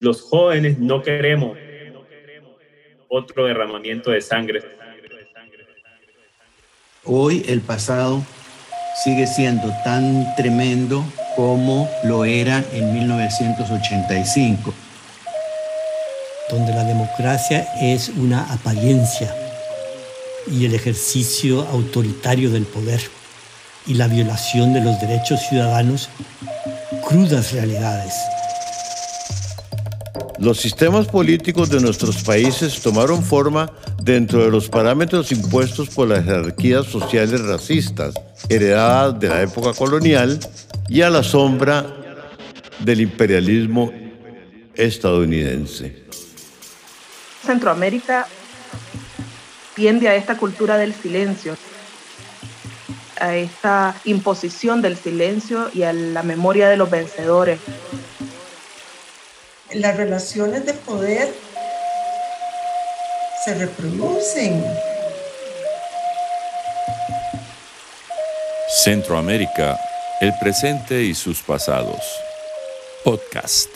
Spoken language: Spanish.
Los jóvenes no queremos otro derramamiento de sangre. Hoy el pasado sigue siendo tan tremendo como lo era en 1985. Donde la democracia es una apariencia y el ejercicio autoritario del poder y la violación de los derechos ciudadanos, crudas realidades. Los sistemas políticos de nuestros países tomaron forma dentro de los parámetros impuestos por las jerarquías sociales racistas, heredadas de la época colonial y a la sombra del imperialismo estadounidense. Centroamérica tiende a esta cultura del silencio, a esta imposición del silencio y a la memoria de los vencedores. Las relaciones de poder se reproducen. Centroamérica, el presente y sus pasados. Podcast.